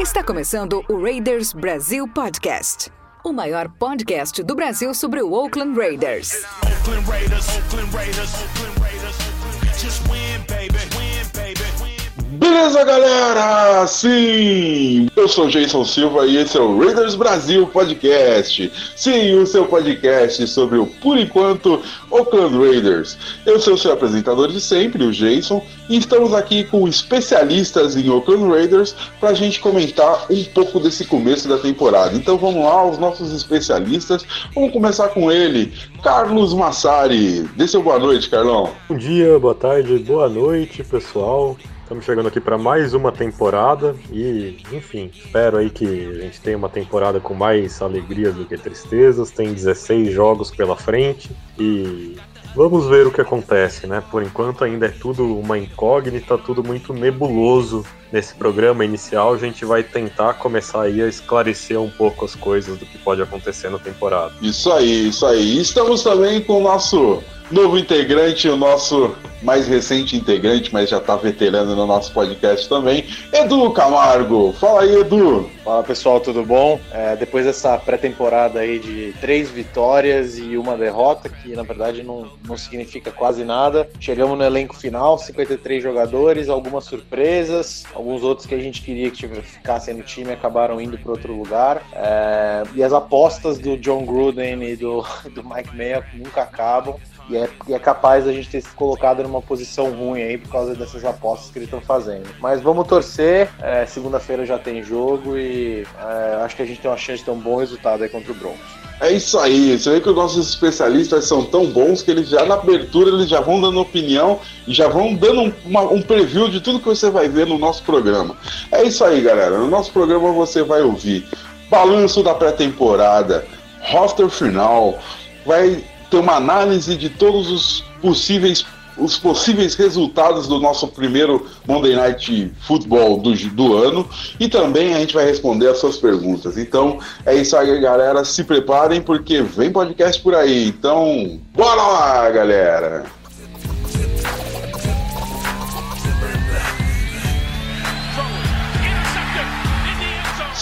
Está começando o Raiders Brasil Podcast, o maior podcast do Brasil sobre o Oakland Raiders. Oakland Raiders, Oakland Raiders, Oakland Raiders, just win. Beleza, galera? Sim! Eu sou Jason Silva e esse é o Raiders Brasil Podcast. Sim, o seu podcast sobre o, por enquanto, Oakland Raiders. Eu sou o seu apresentador de sempre, o Jason, e estamos aqui com especialistas em Oakland Raiders para a gente comentar um pouco desse começo da temporada. Então vamos lá, os nossos especialistas. Vamos começar com ele, Carlos Massari. Dê seu boa noite, Carlão. Bom dia, boa tarde, boa noite, pessoal. Estamos chegando aqui para mais uma temporada e, enfim, espero aí que a gente tenha uma temporada com mais alegrias do que tristezas. Tem 16 jogos pela frente e vamos ver o que acontece, né? Por enquanto ainda é tudo uma incógnita, tudo muito nebuloso nesse programa inicial. A gente vai tentar começar aí a esclarecer um pouco as coisas do que pode acontecer na temporada. Isso aí, isso aí. Estamos também com o nosso novo integrante, o nosso mais recente integrante, mas já está veterano no nosso podcast também, Edu Camargo. Fala aí, Edu. Fala pessoal, tudo bom? É, depois dessa pré-temporada aí de três vitórias e uma derrota, que na verdade não, não significa quase nada, chegamos no elenco final, 53 jogadores, algumas surpresas, alguns outros que a gente queria que ficassem no time acabaram indo para outro lugar. É, e as apostas do John Gruden e do, do Mike Mayock nunca acabam. E é, e é capaz da gente ter se colocado numa posição ruim aí por causa dessas apostas que eles estão fazendo. Mas vamos torcer. É, Segunda-feira já tem jogo e é, acho que a gente tem uma chance de ter um bom resultado aí contra o Broncos. É isso aí, você vê que os nossos especialistas são tão bons que eles já na abertura eles já vão dando opinião e já vão dando um, uma, um preview de tudo que você vai ver no nosso programa. É isso aí, galera. No nosso programa você vai ouvir balanço da pré-temporada, roster final, vai ter uma análise de todos os possíveis os possíveis resultados do nosso primeiro Monday Night Football do, do ano e também a gente vai responder as suas perguntas. Então é isso aí, galera. Se preparem porque vem podcast por aí. Então, bora lá, galera!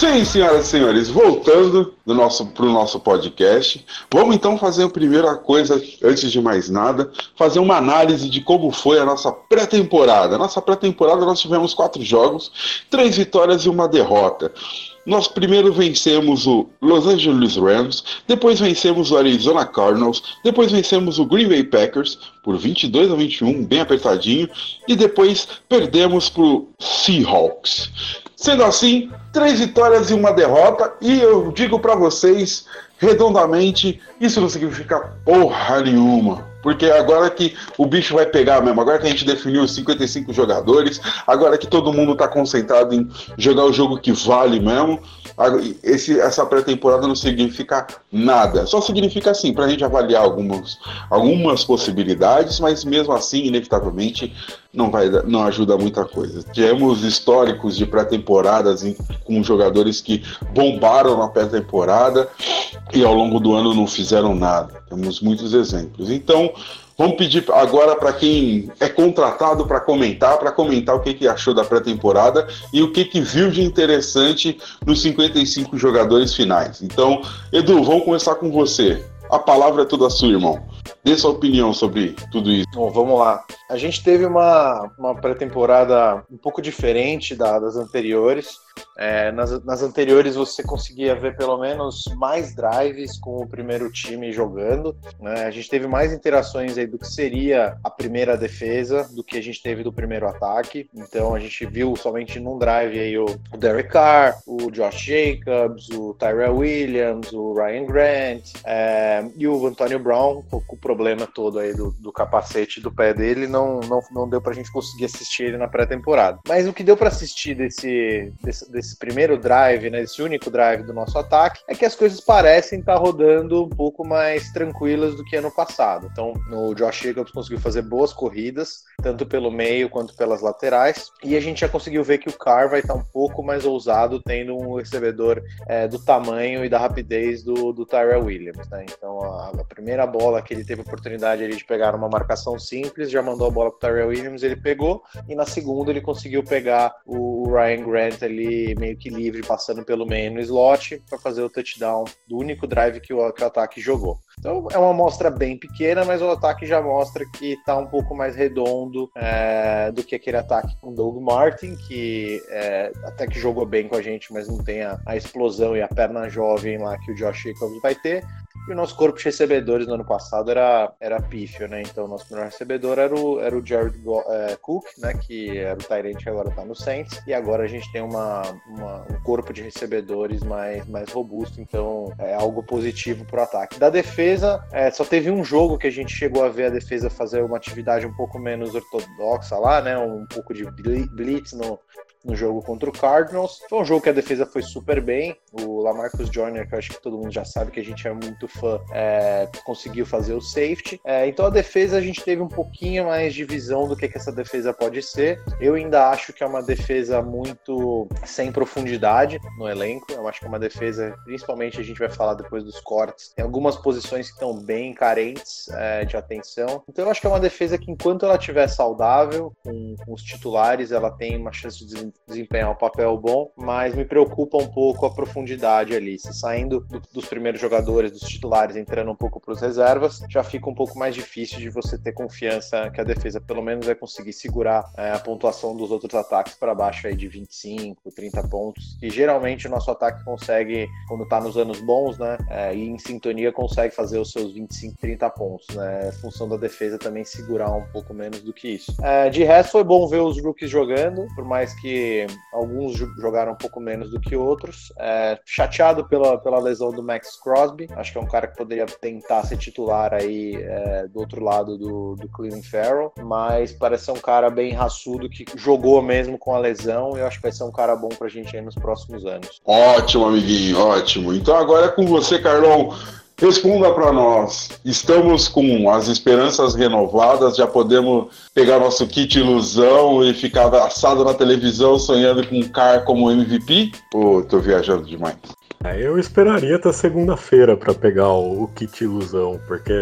Sim, senhoras e senhores, voltando para o nosso podcast, vamos então fazer a primeira coisa, antes de mais nada, fazer uma análise de como foi a nossa pré-temporada. Nossa pré-temporada nós tivemos quatro jogos, três vitórias e uma derrota. Nós primeiro vencemos o Los Angeles Rams, depois vencemos o Arizona Cardinals, depois vencemos o Green Bay Packers por 22 a 21, bem apertadinho, e depois perdemos para o Seahawks. Sendo assim, três vitórias e uma derrota, e eu digo para vocês redondamente, isso não significa porra nenhuma. Porque agora que o bicho vai pegar mesmo, agora que a gente definiu os 55 jogadores, agora que todo mundo está concentrado em jogar o jogo que vale mesmo, esse, essa pré-temporada não significa nada. Só significa assim, para a gente avaliar algumas, algumas possibilidades, mas mesmo assim, inevitavelmente, não, vai, não ajuda muita coisa. Tivemos históricos de pré-temporadas com jogadores que bombaram na pré-temporada e ao longo do ano não fizeram nada. Temos muitos exemplos. Então, vamos pedir agora para quem é contratado para comentar, para comentar o que, que achou da pré-temporada e o que, que viu de interessante nos 55 jogadores finais. Então, Edu, vamos começar com você. A palavra é toda sua, irmão. Dê sua opinião sobre tudo isso. Bom, vamos lá. A gente teve uma, uma pré-temporada um pouco diferente da, das anteriores. É, nas, nas, anteriores você conseguia ver pelo menos mais drives com o primeiro time jogando. Né? A gente teve mais interações aí do que seria a primeira defesa do que a gente teve do primeiro ataque. Então a gente viu somente num drive aí o, o Derek Carr, o Josh Jacobs, o Tyrell Williams, o Ryan Grant é, e o Antonio Brown com, o problema todo aí do, do capacete do pé dele não, não, não deu pra gente conseguir assistir ele na pré-temporada. Mas o que deu para assistir desse, desse desse, desse primeiro drive, né, esse único drive do nosso ataque, é que as coisas parecem estar tá rodando um pouco mais tranquilas do que ano passado. Então, o Josh Jacobs conseguiu fazer boas corridas, tanto pelo meio quanto pelas laterais, e a gente já conseguiu ver que o Carr vai estar tá um pouco mais ousado, tendo um recebedor é, do tamanho e da rapidez do, do Tyrell Williams. Né? Então, a, a, primeira bola que ele teve oportunidade ali de pegar uma marcação simples, já mandou a bola para Tyrell Williams, ele pegou, e na segunda ele conseguiu pegar o Ryan Grant ali meio que livre, passando pelo meio no slot, para fazer o touchdown do único drive que o, que o ataque jogou. Então é uma amostra bem pequena, mas o ataque já mostra que está um pouco mais redondo é, do que aquele ataque com Doug Martin, que é, até que jogou bem com a gente, mas não tem a, a explosão e a perna jovem lá que o Josh Jacobs vai ter. E o nosso corpo de recebedores no ano passado era, era pífio, né? Então, o nosso melhor recebedor era o, era o Jared é, Cook, né? Que era o Tyrant que agora tá no Saints. E agora a gente tem uma, uma, um corpo de recebedores mais, mais robusto, então é algo positivo pro ataque. Da defesa, é, só teve um jogo que a gente chegou a ver a defesa fazer uma atividade um pouco menos ortodoxa lá, né? Um pouco de blitz no, no jogo contra o Cardinals. Foi um jogo que a defesa foi super bem. O Lamarcus Joyner, que eu acho que todo mundo já sabe que a gente é muito fã, é, conseguiu fazer o safety. É, então a defesa a gente teve um pouquinho mais de visão do que, que essa defesa pode ser. Eu ainda acho que é uma defesa muito sem profundidade no elenco. Eu acho que é uma defesa, principalmente a gente vai falar depois dos cortes, tem algumas posições que estão bem carentes é, de atenção. Então eu acho que é uma defesa que enquanto ela estiver saudável, com, com os titulares, ela tem uma chance de desempenhar um papel bom, mas me preocupa um pouco a profundidade ali. Se saindo do, dos primeiros jogadores, dos titulares, entrando um pouco para os reservas, já fica um pouco mais difícil de você ter confiança que a defesa pelo menos vai conseguir segurar é, a pontuação dos outros ataques para baixo aí de 25, 30 pontos. E geralmente o nosso ataque consegue, quando está nos anos bons, né, é, e em sintonia, consegue fazer os seus 25, 30 pontos. Né? É função da defesa também segurar um pouco menos do que isso. É, de resto, foi bom ver os rookies jogando, por mais que alguns jogaram um pouco menos do que outros. É, chateado pela, pela lesão do Max Crosby, acho que é um cara que poderia tentar ser titular aí é, do outro lado do, do Cleveland Farrell, mas parece ser um cara bem raçudo que jogou mesmo com a lesão e eu acho que vai ser um cara bom pra gente aí nos próximos anos. Ótimo, amiguinho, ótimo. Então agora é com você, Carlão. Responda para nós. Estamos com as esperanças renovadas, já podemos pegar nosso kit ilusão e ficar abraçado na televisão sonhando com um Car como MVP? Ou tô viajando demais? É, eu esperaria até segunda-feira para pegar o, o kit ilusão, porque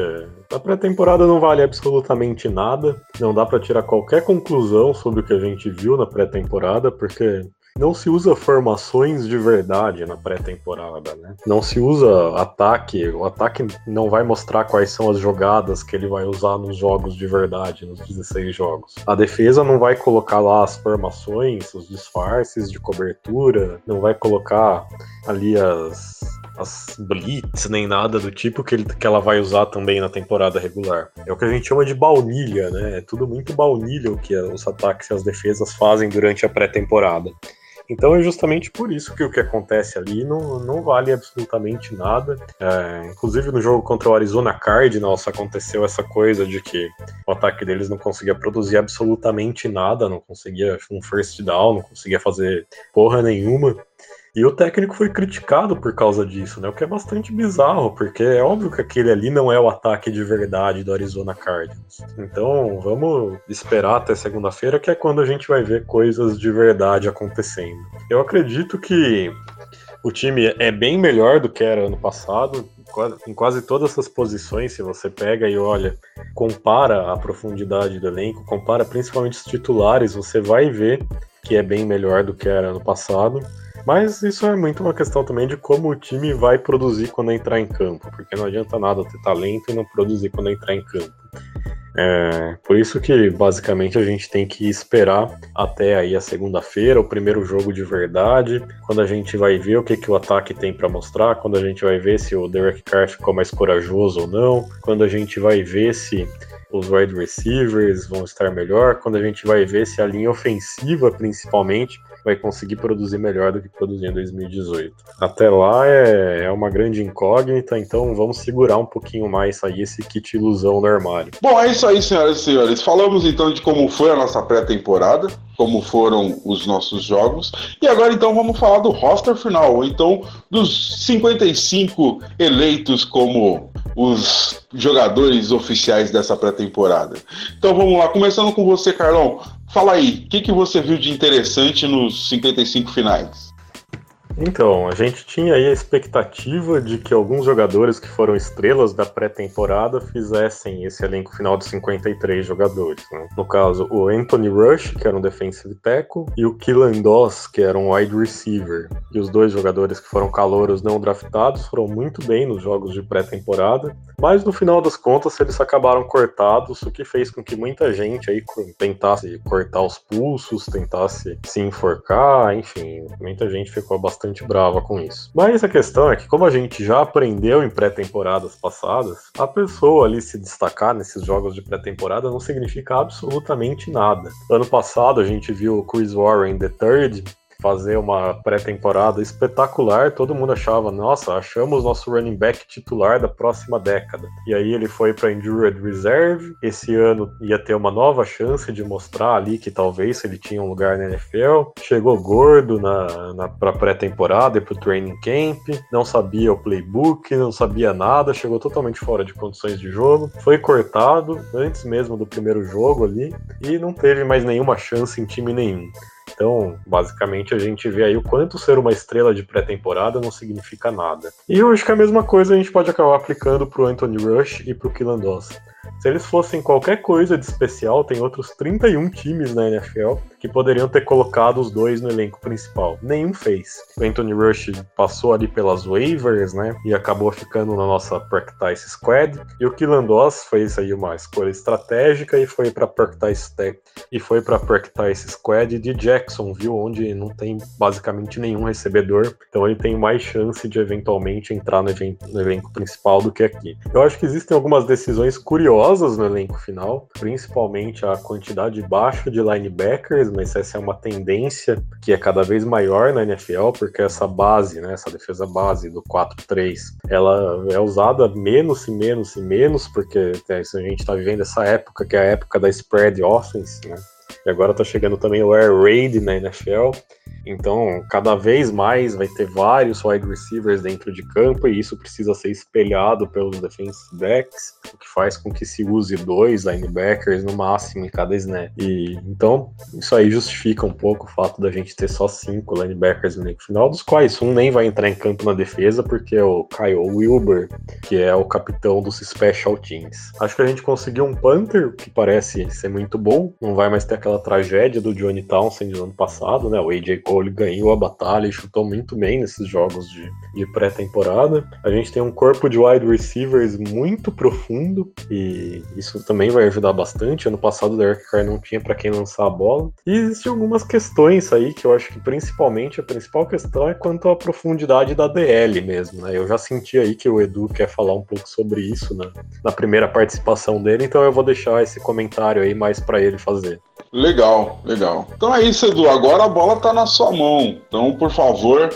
a pré-temporada não vale absolutamente nada, não dá para tirar qualquer conclusão sobre o que a gente viu na pré-temporada, porque não se usa formações de verdade na pré-temporada, né? Não se usa ataque, o ataque não vai mostrar quais são as jogadas que ele vai usar nos jogos de verdade, nos 16 jogos. A defesa não vai colocar lá as formações, os disfarces de cobertura, não vai colocar ali as as blitz, nem nada do tipo que, ele, que ela vai usar também na temporada regular. É o que a gente chama de baunilha, né? É tudo muito baunilha o que os ataques e as defesas fazem durante a pré-temporada. Então é justamente por isso que o que acontece ali não, não vale absolutamente nada. É, inclusive no jogo contra o Arizona Cardinals aconteceu essa coisa de que o ataque deles não conseguia produzir absolutamente nada, não conseguia um first down, não conseguia fazer porra nenhuma. E o técnico foi criticado por causa disso, né? O que é bastante bizarro, porque é óbvio que aquele ali não é o ataque de verdade do Arizona Cardinals. Então, vamos esperar até segunda-feira, que é quando a gente vai ver coisas de verdade acontecendo. Eu acredito que o time é bem melhor do que era ano passado, em quase todas as posições, se você pega e olha, compara a profundidade do elenco, compara principalmente os titulares, você vai ver que é bem melhor do que era ano passado. Mas isso é muito uma questão também de como o time vai produzir quando entrar em campo, porque não adianta nada ter talento e não produzir quando entrar em campo. É, por isso que basicamente a gente tem que esperar até aí a segunda-feira, o primeiro jogo de verdade, quando a gente vai ver o que, que o ataque tem para mostrar, quando a gente vai ver se o Derek Carr ficou mais corajoso ou não, quando a gente vai ver se os wide receivers vão estar melhor, quando a gente vai ver se a linha ofensiva, principalmente, vai conseguir produzir melhor do que produziu em 2018. Até lá é, é uma grande incógnita, então vamos segurar um pouquinho mais aí esse kit ilusão no armário. Bom, é isso aí, senhoras e senhores. Falamos então de como foi a nossa pré-temporada, como foram os nossos jogos, e agora então vamos falar do roster final, ou então dos 55 eleitos como os jogadores oficiais dessa pré-temporada. Então vamos lá, começando com você, Carlão. Fala aí, o que, que você viu de interessante nos 55 finais? Então, a gente tinha aí a expectativa de que alguns jogadores que foram estrelas da pré-temporada fizessem esse elenco final de 53 jogadores. Né? No caso, o Anthony Rush, que era um defensive tackle, e o Killan Doss, que era um wide receiver. E os dois jogadores que foram calouros não draftados foram muito bem nos jogos de pré-temporada, mas no final das contas eles acabaram cortados, o que fez com que muita gente aí tentasse cortar os pulsos, tentasse se enforcar, enfim, muita gente ficou bastante bastante brava com isso. Mas a questão é que, como a gente já aprendeu em pré-temporadas passadas, a pessoa ali se destacar nesses jogos de pré-temporada não significa absolutamente nada. Ano passado a gente viu o Chris Warren the Third fazer uma pré-temporada espetacular, todo mundo achava, nossa, achamos nosso running back titular da próxima década. E aí ele foi para Injured Reserve, esse ano ia ter uma nova chance de mostrar ali que talvez ele tinha um lugar na NFL. Chegou gordo na, na para pré-temporada e pro training camp, não sabia o playbook, não sabia nada, chegou totalmente fora de condições de jogo, foi cortado antes mesmo do primeiro jogo ali e não teve mais nenhuma chance em time nenhum. Então, basicamente, a gente vê aí o quanto ser uma estrela de pré-temporada não significa nada. E eu acho que a mesma coisa a gente pode acabar aplicando pro Anthony Rush e pro Killan Doss. Se eles fossem qualquer coisa de especial, tem outros 31 times na NFL que poderiam ter colocado os dois no elenco principal. Nenhum fez. O Anthony Rush passou ali pelas waivers, né? E acabou ficando na nossa Practice Squad. E o Killan Doss fez aí uma escolha estratégica e foi para Practice Tech e foi para Practice Squad de Jackson, viu? Onde não tem basicamente nenhum recebedor. Então ele tem mais chance de eventualmente entrar no, no elenco principal do que aqui. Eu acho que existem algumas decisões curiosas no elenco final, principalmente a quantidade baixa de linebackers mas essa é uma tendência que é cada vez maior na NFL, porque essa base, né, essa defesa base do 4-3, ela é usada menos e menos e menos, porque é, a gente está vivendo essa época que é a época da spread offense, né? E agora tá chegando também o Air Raid na NFL. Então, cada vez mais vai ter vários wide receivers dentro de campo e isso precisa ser espelhado pelos defensive backs, o que faz com que se use dois linebackers no máximo em cada snap. E então, isso aí justifica um pouco o fato da gente ter só cinco linebackers no final, dos quais um nem vai entrar em campo na defesa porque é o Kyle Wilber, que é o capitão dos special teams. Acho que a gente conseguiu um punter que parece ser muito bom, não vai mais ter aquela tragédia do Johnny Townsend do ano passado, né? O AJ Cole ganhou a batalha e chutou muito bem nesses jogos de, de pré-temporada. A gente tem um corpo de wide receivers muito profundo e isso também vai ajudar bastante. Ano passado o Derek Carr não tinha para quem lançar a bola. E existem algumas questões aí que eu acho que principalmente a principal questão é quanto à profundidade da DL mesmo, né? Eu já senti aí que o Edu quer falar um pouco sobre isso né? na primeira participação dele, então eu vou deixar esse comentário aí mais para ele fazer. Legal, legal. Então é isso, Edu. Agora a bola está na sua mão. Então, por favor,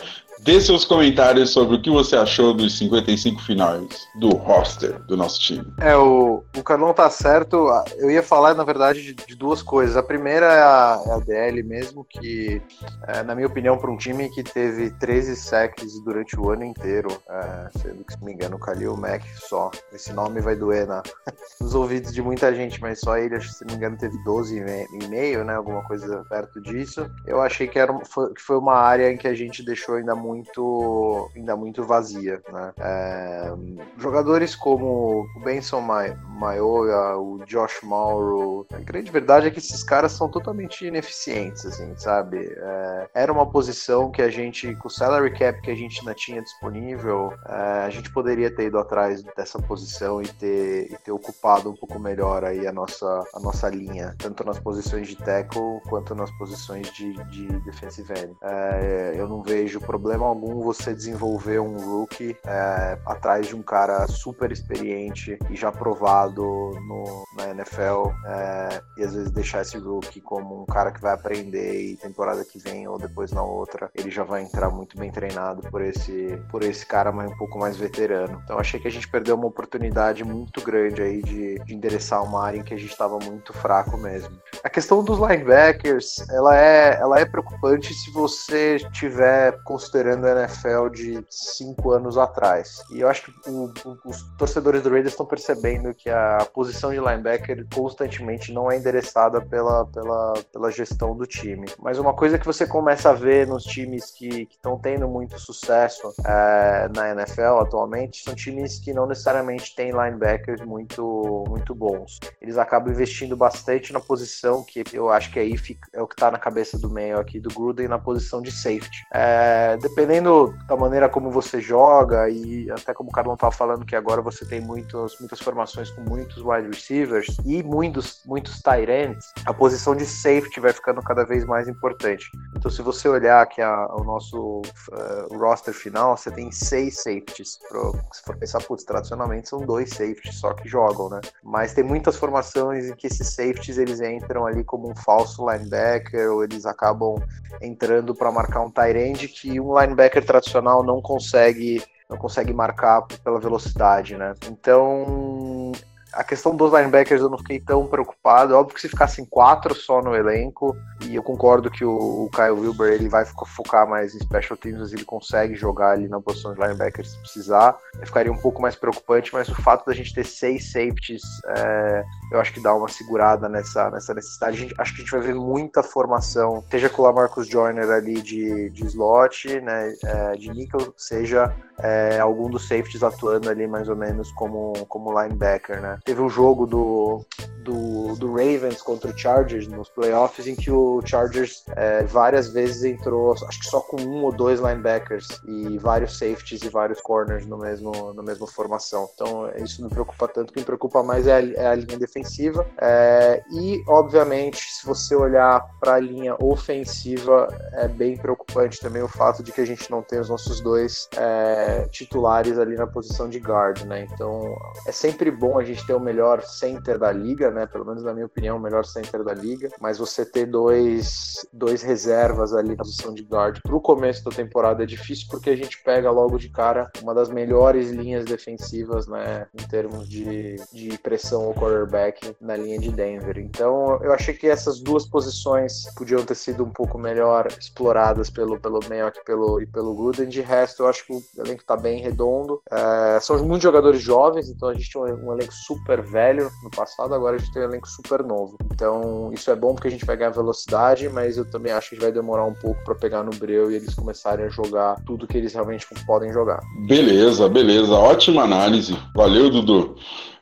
Dê seus comentários sobre o que você achou dos 55 finais do roster do nosso time. É, o, o Carlão tá certo. Eu ia falar, na verdade, de, de duas coisas. A primeira é a, é a DL mesmo, que, é, na minha opinião, para um time que teve 13 sacks durante o ano inteiro, é, sendo que, se não me engano, o Khalil Mack só. Esse nome vai doer na, nos ouvidos de muita gente, mas só ele, acho se não me engano, teve 12 e meio, né? Alguma coisa perto disso. Eu achei que, era, foi, que foi uma área em que a gente deixou ainda muito muito ainda muito vazia, né? É, jogadores como o Benson Maioga, o Josh Mauro, a grande verdade é que esses caras são totalmente ineficientes, assim, sabe? É, era uma posição que a gente, com o salary cap que a gente ainda tinha disponível, é, a gente poderia ter ido atrás dessa posição e ter, e ter ocupado um pouco melhor aí a nossa, a nossa linha, tanto nas posições de tackle quanto nas posições de, de defensive end. É, eu não vejo problema problema algum você desenvolver um rookie é, atrás de um cara super experiente e já provado no, na NFL é, e às vezes deixar esse rookie como um cara que vai aprender e temporada que vem ou depois na outra ele já vai entrar muito bem treinado por esse por esse cara mais um pouco mais veterano. Então achei que a gente perdeu uma oportunidade muito grande aí de, de endereçar uma área em que a gente estava muito fraco mesmo. A questão dos linebackers, ela é ela é preocupante se você estiver considerando a NFL de cinco anos atrás. E eu acho que o, o, os torcedores do Raiders estão percebendo que a posição de linebacker constantemente não é endereçada pela, pela, pela gestão do time. Mas uma coisa que você começa a ver nos times que estão tendo muito sucesso é, na NFL atualmente são times que não necessariamente têm linebackers muito, muito bons. Eles acabam investindo bastante na posição que eu acho que aí fica, é o que está na cabeça do meio aqui do Gruden na posição de safety. É, dependendo da maneira como você joga e até como o Carlão estava falando que agora você tem muitos, muitas formações com muitos wide receivers e muitos, muitos tight ends, a posição de safety vai ficando cada vez mais importante. Então, se você olhar aqui a, o nosso uh, roster final, você tem seis safeties. Pro, se for pensar, putz, tradicionalmente são dois safeties só que jogam, né? Mas tem muitas formações em que esses safeties eles entram ali como um falso linebacker ou eles acabam entrando para marcar um tight end que um linebacker tradicional não consegue não consegue marcar pela velocidade, né? Então a questão dos linebackers eu não fiquei tão preocupado. Óbvio que se ficassem quatro só no elenco, e eu concordo que o, o Kyle Wilber ele vai focar mais em special teams, ele consegue jogar ali na posição de linebacker se precisar. Eu ficaria um pouco mais preocupante, mas o fato da gente ter seis safeties, é, eu acho que dá uma segurada nessa, nessa necessidade. Gente, acho que a gente vai ver muita formação, seja com o Lamarcus Joyner ali de, de slot, né, é, de nickel, seja é, algum dos safeties atuando ali mais ou menos como, como linebacker, né? Teve um jogo do, do, do Ravens contra o Chargers nos playoffs em que o Chargers é, várias vezes entrou, acho que só com um ou dois linebackers e vários safeties e vários corners no mesmo, na mesma formação. Então isso me preocupa tanto. O que me preocupa mais é a, é a linha defensiva é, e, obviamente, se você olhar para a linha ofensiva, é bem preocupante também o fato de que a gente não tem os nossos dois é, titulares ali na posição de guard, né? Então é sempre bom a gente ter o melhor center da liga, né? Pelo menos na minha opinião, o melhor center da liga. Mas você ter dois, dois reservas ali na posição de guard pro começo da temporada é difícil porque a gente pega logo de cara uma das melhores linhas defensivas, né? Em termos de, de pressão ao quarterback na linha de Denver. Então eu achei que essas duas posições podiam ter sido um pouco melhor exploradas pelo, pelo Mayock pelo, e pelo Gruden. De resto, eu acho que o elenco tá bem redondo. É, são muitos jogadores jovens, então a gente tem um, um elenco super velho no passado, agora a gente tem um elenco super novo. Então, isso é bom porque a gente vai ganhar velocidade, mas eu também acho que vai demorar um pouco para pegar no breu e eles começarem a jogar tudo que eles realmente podem jogar. Beleza, beleza. Ótima análise. Valeu, Dudu.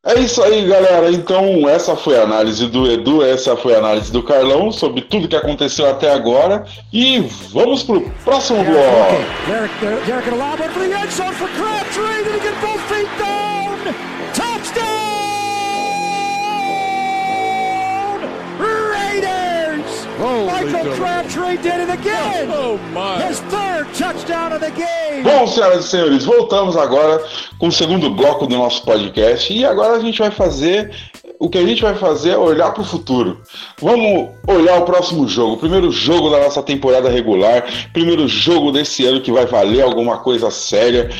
É isso aí, galera. Então, essa foi a análise do Edu, essa foi a análise do Carlão sobre tudo que aconteceu até agora. E vamos pro próximo bloco. Michael Crabtree did it again. Oh, my. His third touchdown of the game. Bom, senhoras e senhores, voltamos agora com o segundo bloco do nosso podcast e agora a gente vai fazer o que a gente vai fazer é olhar para o futuro. Vamos olhar o próximo jogo, o primeiro jogo da nossa temporada regular, primeiro jogo desse ano que vai valer alguma coisa séria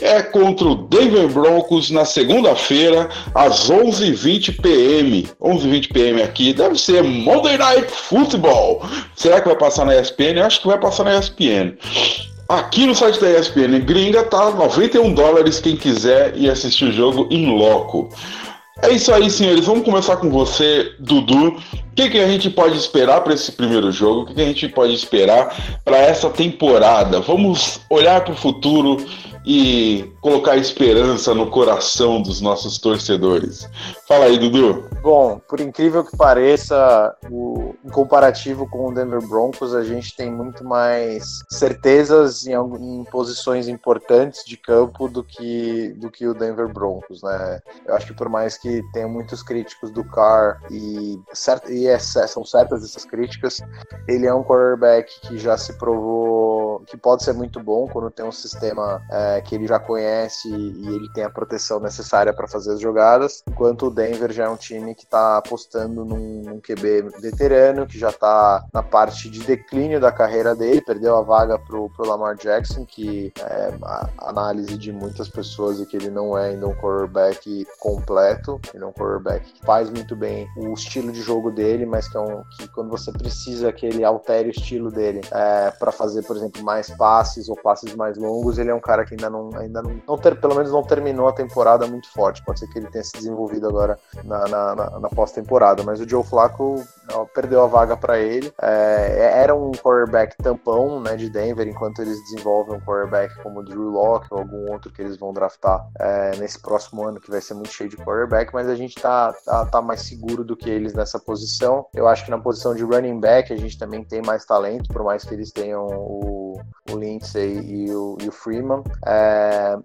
é contra o Denver Broncos na segunda-feira, às 11h20 p.m. 11h20 p.m. aqui, deve ser Monday Night Football. Será que vai passar na ESPN? Eu acho que vai passar na ESPN. Aqui no site da ESPN Gringa tá 91 dólares quem quiser ir assistir o jogo em loco. É isso aí, senhores. Vamos começar com você, Dudu. O que, que a gente pode esperar para esse primeiro jogo? O que, que a gente pode esperar para essa temporada? Vamos olhar para o futuro e colocar esperança no coração dos nossos torcedores. Fala aí, Dudu. Bom, por incrível que pareça, o, em comparativo com o Denver Broncos, a gente tem muito mais certezas em, em posições importantes de campo do que, do que o Denver Broncos, né? Eu acho que por mais que tenha muitos críticos do Carr e, certo, e é, são certas essas críticas, ele é um quarterback que já se provou que pode ser muito bom quando tem um sistema é, que ele já conhece e ele tem a proteção necessária para fazer as jogadas, enquanto o Denver já é um time que está apostando num, num, QB veterano, que já está na parte de declínio da carreira dele, perdeu a vaga pro, pro Lamar Jackson, que é a análise de muitas pessoas é que ele não é ainda um quarterback completo, ele é um quarterback que faz muito bem o estilo de jogo dele, mas que é um que quando você precisa que ele altere o estilo dele é, para fazer, por exemplo, mais passes ou passes mais longos, ele é um cara que ainda não, ainda não, não ter, pelo menos não terminou a temporada muito forte. Pode ser que ele tenha se desenvolvido agora na, na, na, na pós-temporada, mas o Joe Flacco perdeu a vaga para ele. É, era um quarterback tampão né, de Denver, enquanto eles desenvolvem um quarterback como o Drew Locke ou algum outro que eles vão draftar é, nesse próximo ano, que vai ser muito cheio de quarterback, mas a gente tá, tá, tá, mais seguro do que eles nessa posição. Eu acho que na posição de running back a gente também tem mais talento, por mais que eles tenham o, o Lindsay e o, e o Freeman. É,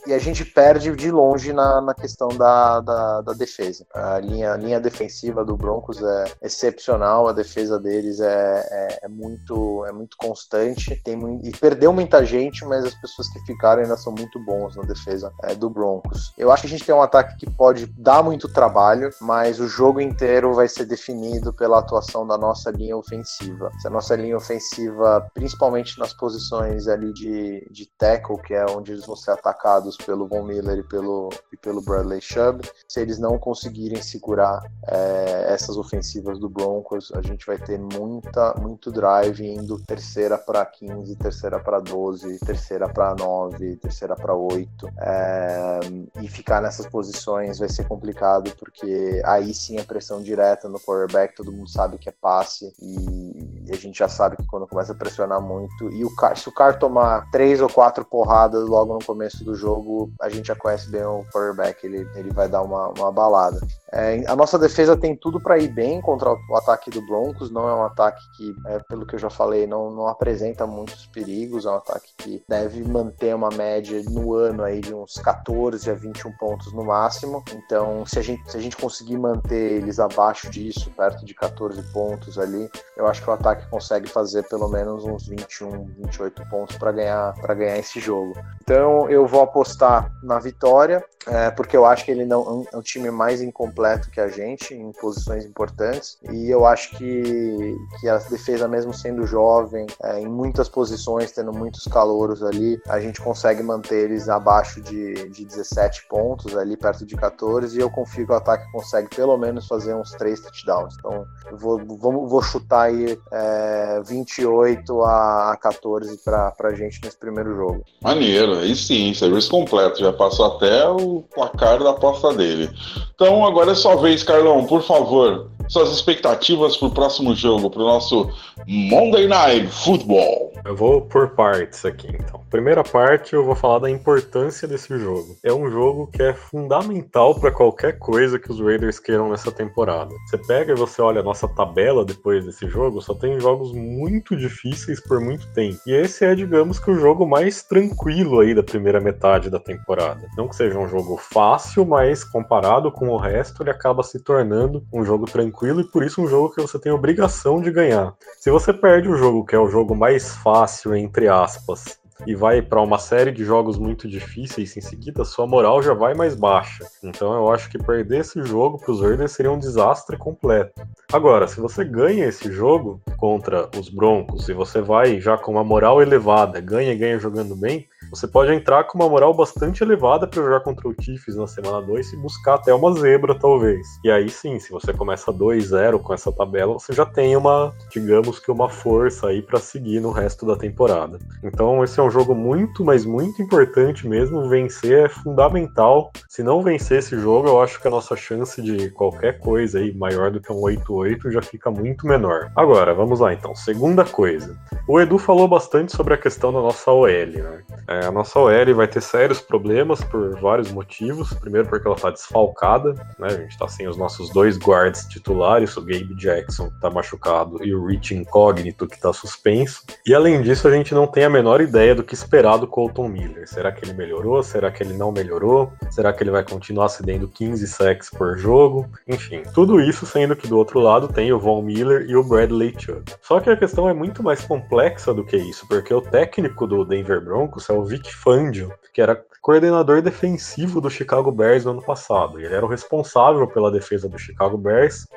e a gente perde de longe na, na questão da, da, da defesa. A linha, a linha defensiva do Broncos é excepcional a defesa deles é, é, é, muito, é muito constante. Tem e perdeu muita gente, mas as pessoas que ficaram ainda são muito bons na defesa é, do Broncos. Eu acho que a gente tem um ataque que pode dar muito trabalho, mas o jogo inteiro vai ser definido pela atuação da nossa linha ofensiva. Se a nossa linha ofensiva, principalmente nas posições ali de, de tackle, que é onde eles vão ser atacados pelo Von Miller e pelo, e pelo Bradley Chubb, se eles não conseguirem segurar é, essas ofensivas do Broncos, a gente vai ter muita, muito drive indo terceira para 15, terceira para 12, terceira para 9, terceira para 8. É, e ficar nessas posições vai ser complicado, porque aí sim é pressão direta no quarterback, todo mundo sabe que é passe, e a gente já sabe que quando começa a pressionar muito, e o se o cara tomar três ou quatro porradas logo no começo do jogo, a gente já conhece bem o quarterback, ele, ele vai dar uma, uma balada. É, a nossa defesa tem tudo para ir bem contra o ataque do Broncos, não é um ataque que, é, pelo que eu já falei, não, não apresenta muitos perigos, é um ataque que deve manter uma média no ano aí de uns 14 a 21 pontos no máximo. Então, se a gente, se a gente conseguir manter eles abaixo disso, perto de 14 pontos ali, eu acho que o ataque consegue fazer pelo menos uns 21, 28 pontos para ganhar, ganhar esse jogo. Então, eu vou apostar na vitória, é, porque eu acho que ele não é um time mais incompleto completo que a gente em posições importantes. E eu acho que, que a defesa mesmo sendo jovem é, em muitas posições tendo muitos calouros ali a gente consegue manter eles abaixo de, de 17 pontos ali perto de 14 e eu confio que o ataque consegue pelo menos fazer uns 3 touchdowns. Então eu vou, vou, vou chutar aí é, 28 a 14 para a gente nesse primeiro jogo. Maneiro aí sim serviço completo já passou até o placar da aposta dele então agora é sua vez, Carlão, por favor. Suas expectativas para o próximo jogo, para o nosso Monday Night Football. Eu vou por partes aqui, então. Primeira parte, eu vou falar da importância desse jogo. É um jogo que é fundamental para qualquer coisa que os Raiders queiram nessa temporada. Você pega e você olha a nossa tabela depois desse jogo, só tem jogos muito difíceis por muito tempo. E esse é, digamos que, o jogo mais tranquilo aí da primeira metade da temporada. Não que seja um jogo fácil, mas comparado com o resto, ele acaba se tornando um jogo tranquilo e por isso um jogo que você tem obrigação de ganhar. Se você perde o jogo, que é o jogo mais fácil, entre aspas, e vai para uma série de jogos muito difíceis em seguida, sua moral já vai mais baixa. Então eu acho que perder esse jogo para os Raiders seria um desastre completo. Agora, se você ganha esse jogo contra os Broncos e você vai já com uma moral elevada, ganha e ganha jogando bem, você pode entrar com uma moral bastante elevada para jogar contra o Chiefs na semana 2 e buscar até uma zebra, talvez. E aí sim, se você começa 2-0 com essa tabela, você já tem uma, digamos que uma força aí para seguir no resto da temporada. Então, esse é um jogo muito, mas muito importante mesmo. Vencer é fundamental. Se não vencer esse jogo, eu acho que a nossa chance de qualquer coisa aí maior do que um 8-8 já fica muito menor. Agora, vamos lá então. Segunda coisa. O Edu falou bastante sobre a questão da nossa OL, né? É, a nossa OL vai ter sérios problemas por vários motivos. Primeiro, porque ela está desfalcada, né? A gente está sem os nossos dois guards titulares, o Gabe Jackson, que está machucado, e o Rich Incógnito, que está suspenso. E além disso, a gente não tem a menor ideia do que esperar do Colton Miller. Será que ele melhorou? Será que ele não melhorou? Será que ele vai continuar cedendo 15 sacks por jogo? Enfim, tudo isso sendo que do outro lado tem o Von Miller e o Bradley Chubb. Só que a questão é muito mais complexa do que isso, porque o técnico do Denver Broncos é o Vic Fangio, que era coordenador defensivo do Chicago Bears no ano passado. Ele era o responsável pela defesa do Chicago Bears,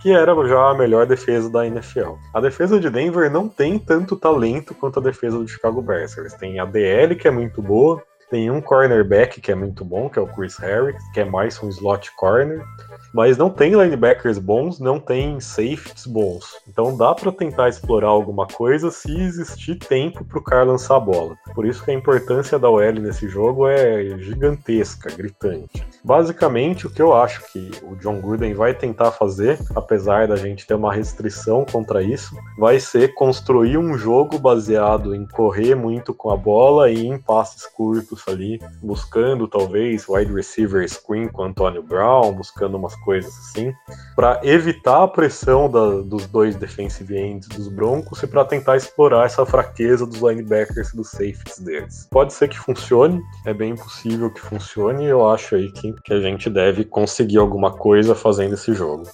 que era já a melhor defesa da NFL. A defesa de Denver não tem tanto talento quanto a defesa do Chicago Bears. Eles têm a DL, que é muito boa, tem um cornerback que é muito bom, que é o Chris Harris, que é mais um slot corner mas não tem linebackers bons, não tem safeties bons. Então dá para tentar explorar alguma coisa se existir tempo para o cara lançar a bola. Por isso que a importância da OL nesse jogo é gigantesca, gritante. Basicamente, o que eu acho que o John Gruden vai tentar fazer, apesar da gente ter uma restrição contra isso, vai ser construir um jogo baseado em correr muito com a bola e em passes curtos ali, buscando talvez wide receiver screen com Antônio Brown, buscando umas coisas assim, para evitar a pressão da, dos dois defensive ends dos Broncos e para tentar explorar essa fraqueza dos linebackers e dos safeties deles. Pode ser que funcione, é bem possível que funcione, eu acho aí que, que a gente deve conseguir alguma coisa fazendo esse jogo.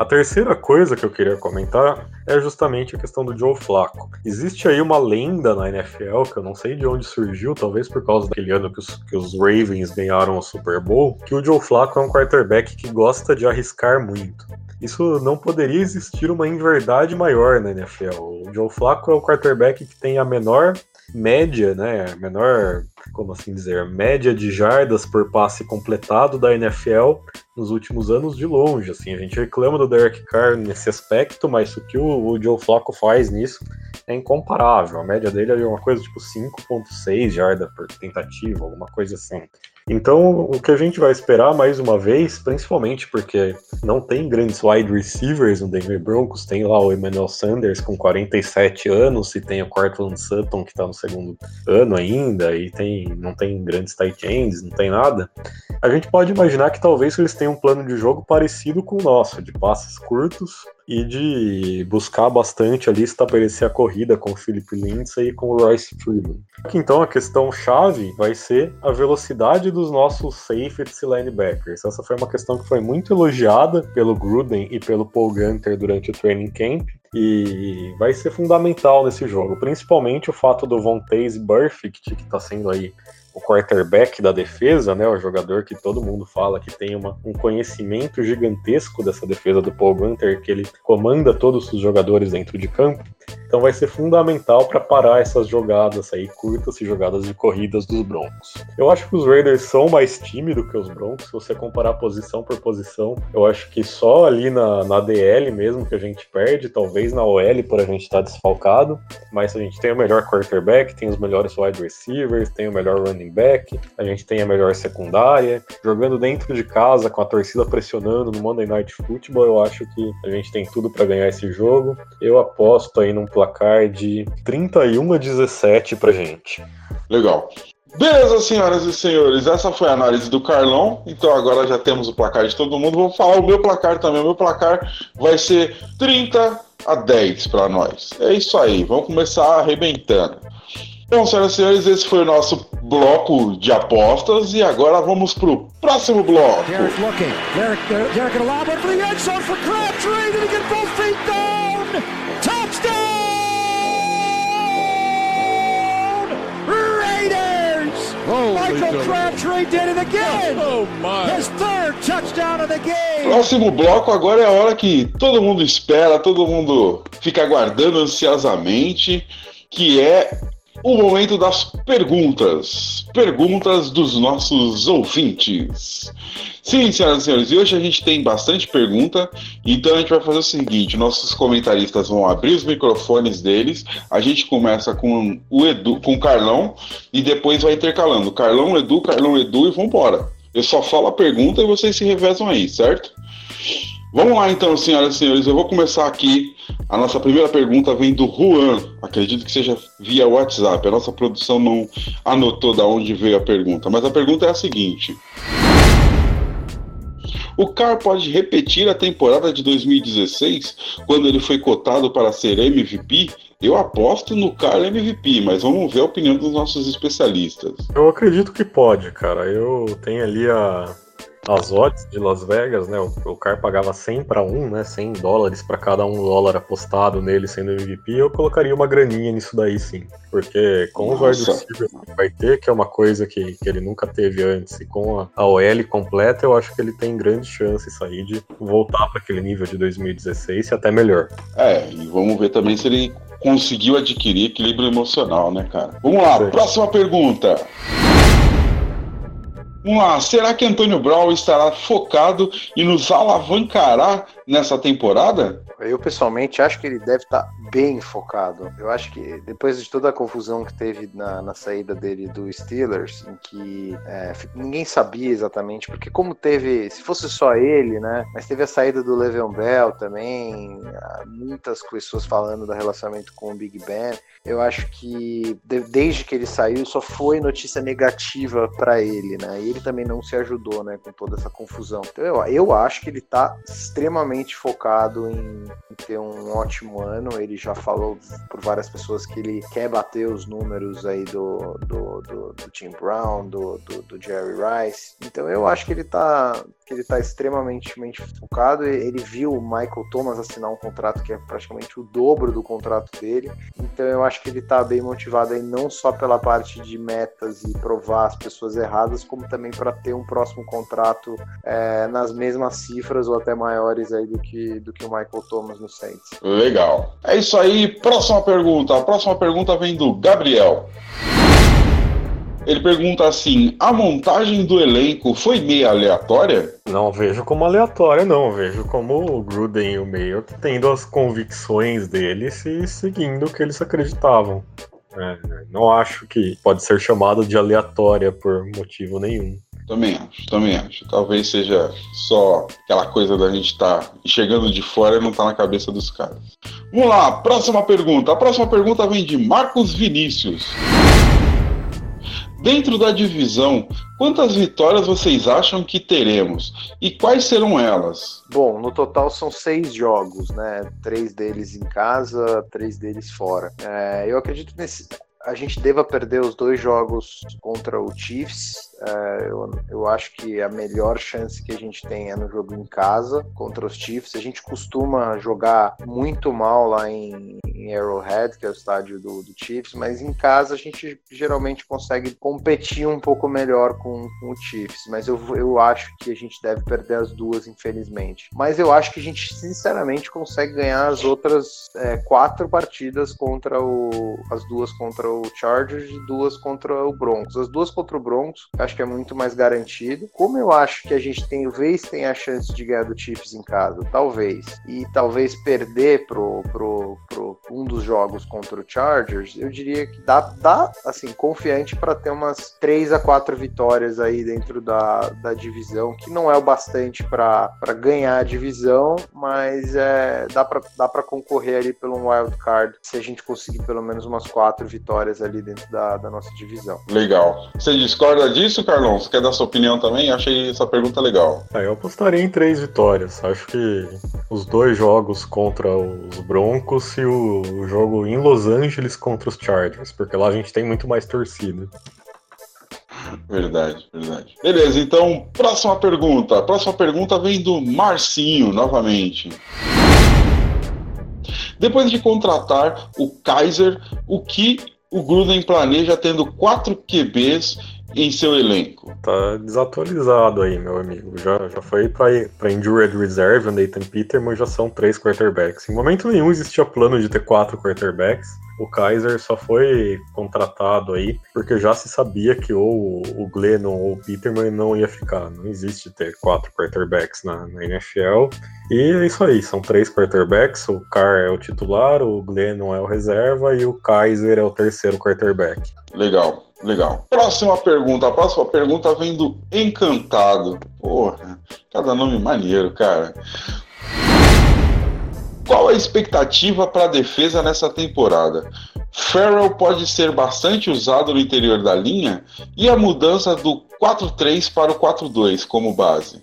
A terceira coisa que eu queria comentar é justamente a questão do Joe Flacco. Existe aí uma lenda na NFL, que eu não sei de onde surgiu, talvez por causa daquele ano que os, que os Ravens ganharam o Super Bowl, que o Joe Flacco é um quarterback que gosta de arriscar muito. Isso não poderia existir uma inverdade maior na NFL. O Joe Flacco é o quarterback que tem a menor média, né, menor, como assim dizer, média de jardas por passe completado da NFL nos últimos anos de longe, assim, a gente reclama do Derek Carr nesse aspecto, mas o que o, o Joe Flacco faz nisso é incomparável, a média dele é uma coisa tipo 5.6 jarda por tentativa, alguma coisa assim. Então, o que a gente vai esperar mais uma vez, principalmente porque não tem grandes wide receivers no Denver Broncos, tem lá o Emmanuel Sanders com 47 anos, e tem o Cortland Sutton que está no segundo ano ainda, e tem, não tem grandes tight ends, não tem nada. A gente pode imaginar que talvez eles tenham um plano de jogo parecido com o nosso, de passes curtos e de buscar bastante ali estabelecer a corrida com o Philip Lindsay e com o Royce Freeman. Então a questão chave vai ser a velocidade dos nossos safeties e linebackers. Essa foi uma questão que foi muito elogiada pelo Gruden e pelo Paul Gunter durante o training camp e vai ser fundamental nesse jogo, principalmente o fato do Von Taze Burfict, que está sendo aí o quarterback da defesa, né, o jogador que todo mundo fala que tem uma, um conhecimento gigantesco dessa defesa do Paul Gunter, que ele comanda todos os jogadores dentro de campo. Então vai ser fundamental para parar essas jogadas aí curtas e jogadas de corridas dos Broncos. Eu acho que os Raiders são mais tímidos que os Broncos, se você comparar posição por posição. Eu acho que só ali na, na DL mesmo que a gente perde, talvez na OL por a gente estar tá desfalcado, mas a gente tem o melhor quarterback, tem os melhores wide receivers, tem o melhor running back, a gente tem a melhor secundária, jogando dentro de casa com a torcida pressionando no Monday Night Football, eu acho que a gente tem tudo para ganhar esse jogo. Eu aposto aí num placar de 31 a 17 pra gente. Legal. Beleza, senhoras e senhores, essa foi a análise do Carlão. Então agora já temos o placar de todo mundo. Vou falar o meu placar também. O meu placar vai ser 30 a 10 para nós. É isso aí, vamos começar arrebentando. Bom, senhoras e senhores, esse foi o nosso bloco de apostas e agora vamos pro próximo bloco. Derek looking. Derek, Derek, Derek Próximo bloco agora é a hora que todo mundo espera, todo mundo fica aguardando ansiosamente, que é o momento das perguntas. Perguntas dos nossos ouvintes. Sim, senhoras e senhores, e hoje a gente tem bastante pergunta, então a gente vai fazer o seguinte: nossos comentaristas vão abrir os microfones deles, a gente começa com o Edu, com o Carlão, e depois vai intercalando. Carlão, Edu, Carlão, Edu e vambora. Eu só falo a pergunta e vocês se revezam aí, certo? Vamos lá então, senhoras e senhores. Eu vou começar aqui. A nossa primeira pergunta vem do Juan. Acredito que seja via WhatsApp. A nossa produção não anotou da onde veio a pergunta, mas a pergunta é a seguinte. O Carr pode repetir a temporada de 2016, quando ele foi cotado para ser MVP? Eu aposto no Carr MVP, mas vamos ver a opinião dos nossos especialistas. Eu acredito que pode, cara. Eu tenho ali a, as odds de Las Vegas, né? O, o Car pagava 100 para 1, né? 100 dólares para cada um dólar apostado nele sendo MVP. Eu colocaria uma graninha nisso daí, sim. Porque com Nossa. os wide receivers que vai ter, que é uma coisa que, que ele nunca teve antes, e com a, a OL completa, eu acho que ele tem grande chance aí de voltar para aquele nível de 2016 e até melhor. É, e vamos ver também se ele conseguiu adquirir equilíbrio emocional, né, cara? Vamos lá, Sim. próxima pergunta. Vamos lá, será que Antônio Brown estará focado e nos alavancará nessa temporada? Eu pessoalmente acho que ele deve estar bem focado. Eu acho que depois de toda a confusão que teve na, na saída dele do Steelers, em que é, ninguém sabia exatamente, porque como teve, se fosse só ele, né? Mas teve a saída do Le'Veon Bell também, muitas pessoas falando do relacionamento com o Big Ben. Eu acho que de, desde que ele saiu só foi notícia negativa para ele, né? E ele também não se ajudou, né, com toda essa confusão. Então eu, eu acho que ele tá extremamente focado em, em ter um ótimo ano. Ele já falou por várias pessoas que ele quer bater os números aí do, do, do, do Tim Brown, do, do, do, Jerry Rice. Então eu acho que ele tá, que ele tá extremamente focado. Ele viu o Michael Thomas assinar um contrato que é praticamente o dobro do contrato dele. Então eu acho que ele tá bem motivado aí não só pela parte de metas e provar as pessoas erradas, como também para ter um próximo contrato é, nas mesmas cifras ou até maiores aí do que, do que o Michael Thomas no Saints. Legal. É isso aí. Próxima pergunta. A próxima pergunta vem do Gabriel. Ele pergunta assim: a montagem do elenco foi meio aleatória? Não vejo como aleatória, não. Vejo como o Gruden e o Mayo tendo as convicções deles e seguindo o que eles acreditavam. É, não acho que pode ser chamado de aleatória por motivo nenhum. Também acho, também acho. Talvez seja só aquela coisa da gente estar tá chegando de fora e não tá na cabeça dos caras. Vamos lá, próxima pergunta. A próxima pergunta vem de Marcos Vinícius. Dentro da divisão, quantas vitórias vocês acham que teremos? E quais serão elas? Bom, no total são seis jogos, né? Três deles em casa, três deles fora. É, eu acredito nesse. A gente deva perder os dois jogos contra o Chiefs é, eu, eu acho que a melhor chance que a gente tem é no jogo em casa contra os Chiefs. A gente costuma jogar muito mal lá em, em Arrowhead, que é o estádio do, do, Chiefs, mas em casa a gente geralmente consegue competir um pouco melhor com, com o Chiefs. Mas eu, eu acho que a gente deve perder as duas, infelizmente. Mas eu acho que a gente, sinceramente, consegue ganhar as outras é, quatro partidas contra o. as duas contra o Chargers e duas contra o Broncos. As duas contra o Broncos, acho que é muito mais garantido. Como eu acho que a gente tem, talvez tem a chance de ganhar do Chiefs em casa, talvez, e talvez perder pro, pro, pro um dos jogos contra o Chargers, eu diria que dá, dá assim, confiante para ter umas 3 a 4 vitórias aí dentro da, da divisão, que não é o bastante para ganhar a divisão, mas é, dá para dá concorrer ali pelo um wild card se a gente conseguir pelo menos umas quatro vitórias ali dentro da, da nossa divisão. Legal. Você discorda disso? isso, Carlão? Você quer dar sua opinião também? Achei essa pergunta legal. É, eu apostaria em três vitórias. Acho que os dois jogos contra os Broncos e o jogo em Los Angeles contra os Chargers, porque lá a gente tem muito mais torcida. Verdade, verdade. Beleza, então, próxima pergunta. A próxima pergunta vem do Marcinho, novamente. Depois de contratar o Kaiser, o que o Gruden planeja tendo quatro QBs em seu elenco? Tá desatualizado aí, meu amigo. Já, já foi para Injured Reserve, o Nathan Peterman já são três quarterbacks. Em momento nenhum existia plano de ter quatro quarterbacks. O Kaiser só foi contratado aí porque já se sabia que ou o Glennon ou o Peterman não ia ficar. Não existe ter quatro quarterbacks na, na NFL. E é isso aí, são três quarterbacks. O Carr é o titular, o Glennon é o reserva e o Kaiser é o terceiro quarterback. Legal. Legal. Próxima pergunta. A próxima pergunta vem do Encantado. Porra, cada nome maneiro, cara. Qual a expectativa para a defesa nessa temporada? Farrell pode ser bastante usado no interior da linha e a mudança do 4-3 para o 4-2 como base.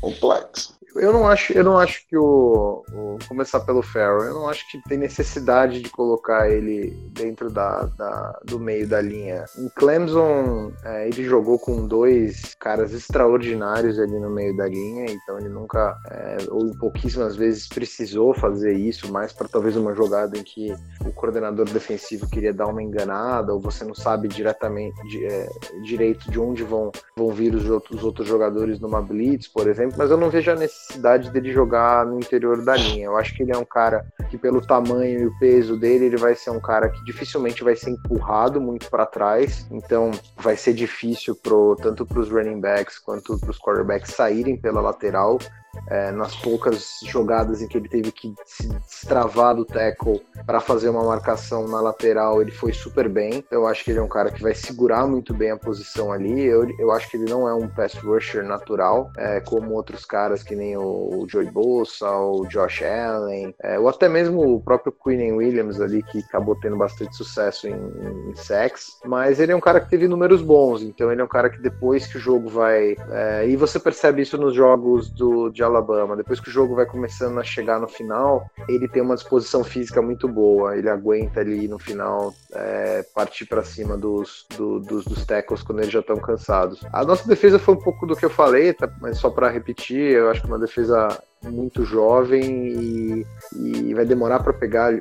Complexo eu não acho, eu não acho que o, o, começar pelo Farrell, eu não acho que tem necessidade de colocar ele dentro da, da do meio da linha. Em Clemson, é, ele jogou com dois caras extraordinários ali no meio da linha, então ele nunca é, ou pouquíssimas vezes precisou fazer isso, mais para talvez uma jogada em que o coordenador defensivo queria dar uma enganada ou você não sabe diretamente de, é, direito de onde vão, vão vir os outros, os outros jogadores numa blitz, por exemplo. Mas eu não vejo a necessidade necessidade dele jogar no interior da linha. Eu acho que ele é um cara que, pelo tamanho e o peso dele, ele vai ser um cara que dificilmente vai ser empurrado muito para trás. Então, vai ser difícil pro, tanto para os running backs quanto para os quarterbacks saírem pela lateral é, nas poucas jogadas em que ele teve que se destravar do tackle para fazer uma marcação na lateral, ele foi super bem. Eu acho que ele é um cara que vai segurar muito bem a posição ali. Eu, eu acho que ele não é um pass rusher natural, é, como outros caras que nem o, o Joey Bosa, o Josh Allen, é, ou até mesmo o próprio Quinn Williams ali, que acabou tendo bastante sucesso em, em sacks. Mas ele é um cara que teve números bons, então ele é um cara que depois que o jogo vai. É, e você percebe isso nos jogos do, de Alabama. Depois que o jogo vai começando a chegar no final, ele tem uma disposição física muito boa. Ele aguenta ali no final é, partir para cima dos, do, dos, dos tackles quando eles já estão cansados. A nossa defesa foi um pouco do que eu falei, tá? mas só para repetir, eu acho que uma defesa muito jovem e, e vai demorar para pegar é,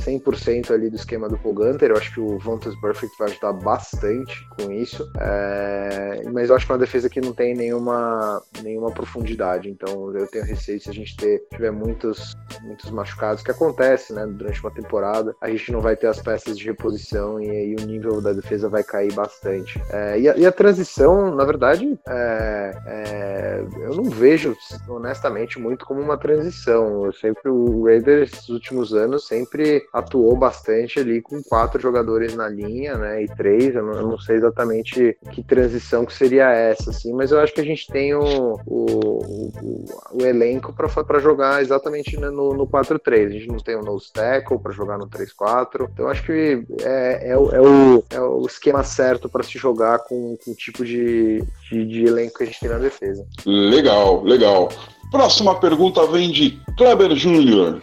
100% ali do esquema do Paul Gunter. Eu acho que o Vontas Perfect vai ajudar bastante com isso, é, mas eu acho que é uma defesa que não tem nenhuma, nenhuma profundidade. Então eu tenho receio se a gente ter, tiver muitos, muitos machucados, que acontece né, durante uma temporada, a gente não vai ter as peças de reposição e aí o nível da defesa vai cair bastante. É, e, a, e, a, transição, na verdade, é, é, eu não vejo, honestamente, muito como uma transição. Eu sempre o Raiders nos últimos anos sempre atuou bastante ali com quatro jogadores na linha, né? E três. Eu não, eu não sei exatamente que transição que seria essa, assim, mas eu acho que a gente tem o, o, o, o elenco para jogar exatamente no, no 4-3. A gente não tem o nose tackle para jogar no 3-4. Então acho que é, é, o, é, o, é o esquema certo para se jogar com, com o tipo de, de, de elenco que a gente tem na defesa. Legal, legal. Próxima pergunta vem de Kleber Júnior.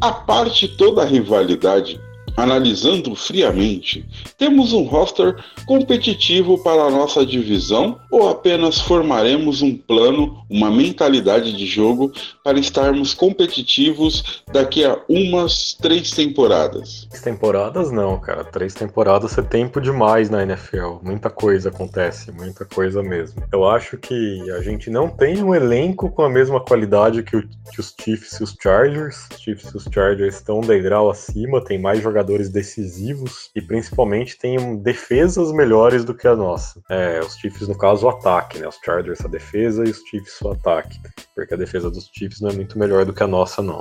A parte toda a rivalidade Analisando friamente, temos um roster competitivo para a nossa divisão ou apenas formaremos um plano, uma mentalidade de jogo para estarmos competitivos daqui a umas três temporadas? Três temporadas não, cara. Três temporadas é tempo demais na NFL. Muita coisa acontece, muita coisa mesmo. Eu acho que a gente não tem um elenco com a mesma qualidade que, o, que os Chiefs e os Chargers. Os Chiefs e os Chargers estão um degrau acima, tem mais jogadores jogadores decisivos e principalmente tem defesas melhores do que a nossa. É, os Chiefs, no caso, o ataque, né? Os Chargers a defesa e os Chiefs o ataque. Porque a defesa dos Chiefs não é muito melhor do que a nossa, não.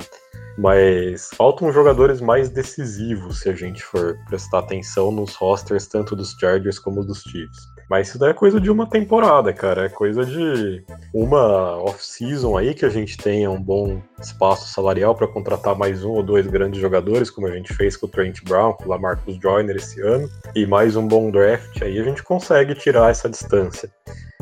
Mas faltam jogadores mais decisivos se a gente for prestar atenção nos rosters tanto dos Chargers como dos Chiefs. Mas isso daí é coisa de uma temporada, cara. É coisa de uma off-season aí que a gente tenha um bom espaço salarial para contratar mais um ou dois grandes jogadores, como a gente fez com o Trent Brown, com o Lamarcus Joyner esse ano, e mais um bom draft. Aí a gente consegue tirar essa distância.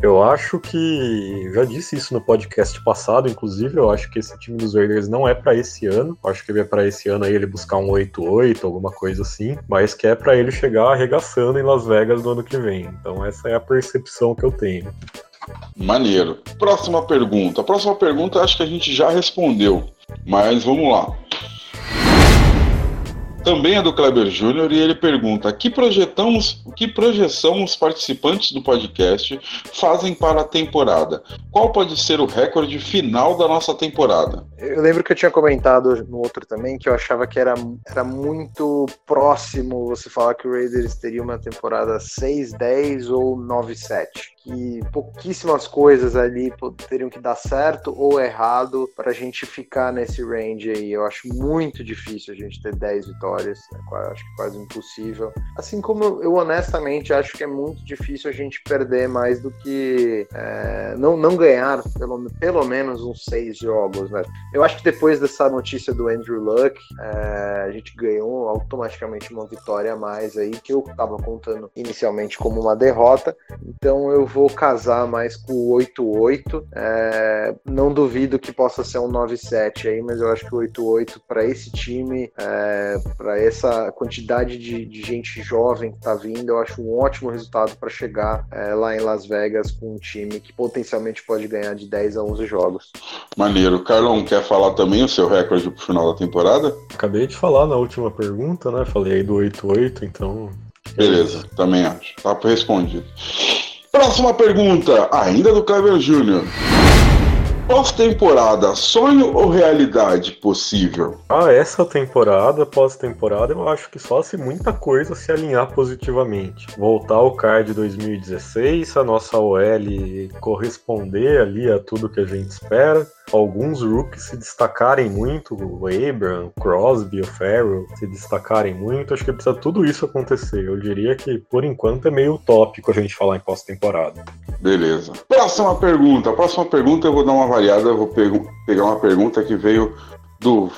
Eu acho que já disse isso no podcast passado, inclusive, eu acho que esse time dos Raiders não é para esse ano. Acho que ele é para esse ano aí ele buscar um 8-8, alguma coisa assim, mas que é para ele chegar arregaçando em Las Vegas no ano que vem. Então essa é a percepção que eu tenho. Maneiro. Próxima pergunta. A próxima pergunta acho que a gente já respondeu, mas vamos lá também é do Kleber Júnior e ele pergunta: que projetamos, que projeção os participantes do podcast fazem para a temporada? Qual pode ser o recorde final da nossa temporada? Eu lembro que eu tinha comentado no outro também que eu achava que era, era muito próximo você falar que o Raiders teria uma temporada 6-10 ou 9-7 que pouquíssimas coisas ali teriam que dar certo ou errado para a gente ficar nesse range aí. Eu acho muito difícil a gente ter 10 vitórias, né? acho que quase impossível. Assim como eu, honestamente acho que é muito difícil a gente perder mais do que é, não, não ganhar pelo, pelo menos uns seis jogos, né? Eu acho que depois dessa notícia do Andrew Luck, é, a gente ganhou automaticamente uma vitória a mais aí, que eu estava contando inicialmente como uma derrota. Então eu vou casar mais com o 8-8. É, não duvido que possa ser um 9-7 aí, mas eu acho que o 8-8 para esse time, é, para essa quantidade de, de, gente jovem que está vindo, eu acho um ótimo resultado para chegar é, lá em Las Vegas com um time que potencialmente pode ganhar de 10 a 11 jogos. Maneiro. Carlão, quer falar também o seu recorde pro final da temporada? Acabei de falar na última pergunta, né? Falei aí do 8-8, então. Beleza, também acho. Tá respondido. Próxima pergunta, ainda do Kleber Júnior. Pós-temporada, sonho ou realidade possível? Ah, essa temporada, pós-temporada, eu acho que só se muita coisa se alinhar positivamente. Voltar ao card 2016, a nossa OL corresponder ali a tudo que a gente espera alguns rookies se destacarem muito, o Abram, o Crosby, o Farrell se destacarem muito, acho que precisa tudo isso acontecer. Eu diria que, por enquanto, é meio utópico a gente falar em pós-temporada. Beleza. Próxima pergunta. Próxima pergunta eu vou dar uma variada, vou pegar uma pergunta que veio do